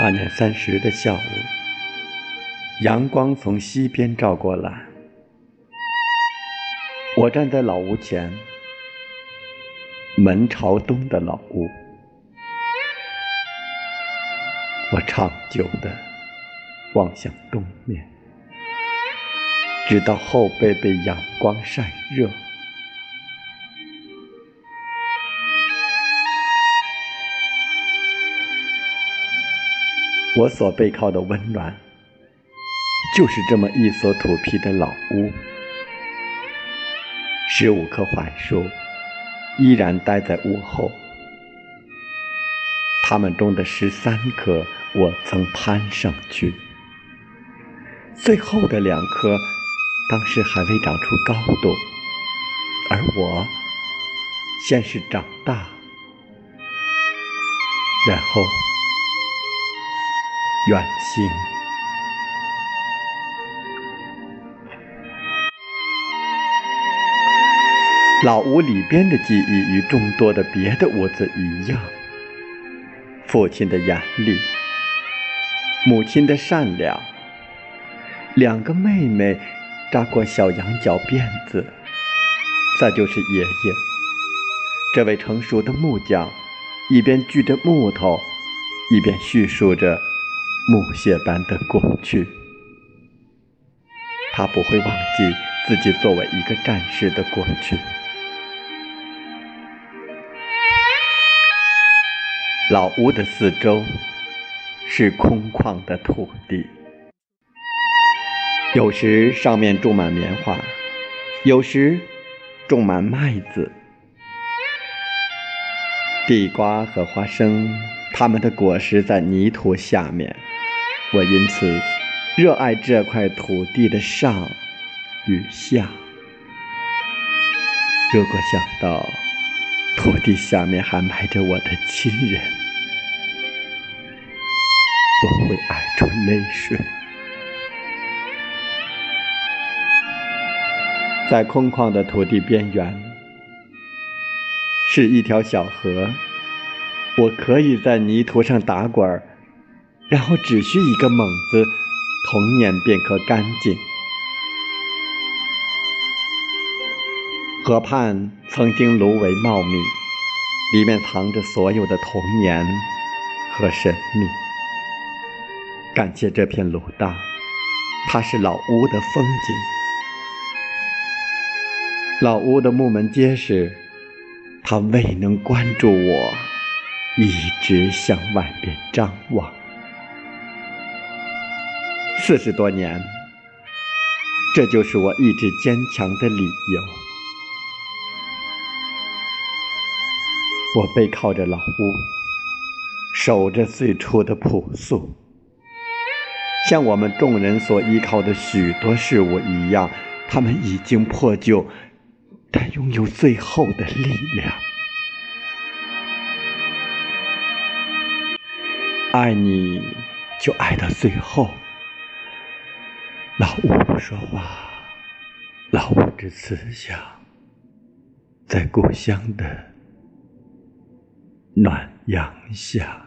大年三十的下午，阳光从西边照过来。我站在老屋前，门朝东的老屋。我长久的望向东面，直到后背被阳光晒热。我所背靠的温暖，就是这么一所土坯的老屋。十五棵槐树依然待在屋后，它们中的十三棵我曾攀上去，最后的两棵当时还未长出高度，而我先是长大，然后。远行。老屋里边的记忆与众多的别的屋子一样，父亲的严厉，母亲的善良，两个妹妹扎过小羊角辫子，再就是爷爷，这位成熟的木匠，一边锯着木头，一边叙述着。木屑般的过去，他不会忘记自己作为一个战士的过去。老屋的四周是空旷的土地，有时上面种满棉花，有时种满麦子、地瓜和花生，它们的果实在泥土下面。我因此热爱这块土地的上与下。如果想到土地下面还埋着我的亲人，我会爱出泪水。在空旷的土地边缘，是一条小河，我可以在泥土上打滚儿。然后只需一个猛子，童年便可干净。河畔曾经芦苇茂密，里面藏着所有的童年和神秘。感谢这片芦荡，它是老屋的风景。老屋的木门结实，它未能关住我，一直向外边张望。四十多年，这就是我一直坚强的理由。我背靠着老屋，守着最初的朴素，像我们众人所依靠的许多事物一样，它们已经破旧，但拥有最后的力量。爱你，就爱到最后。老屋不说话，老屋只慈祥，在故乡的暖阳下。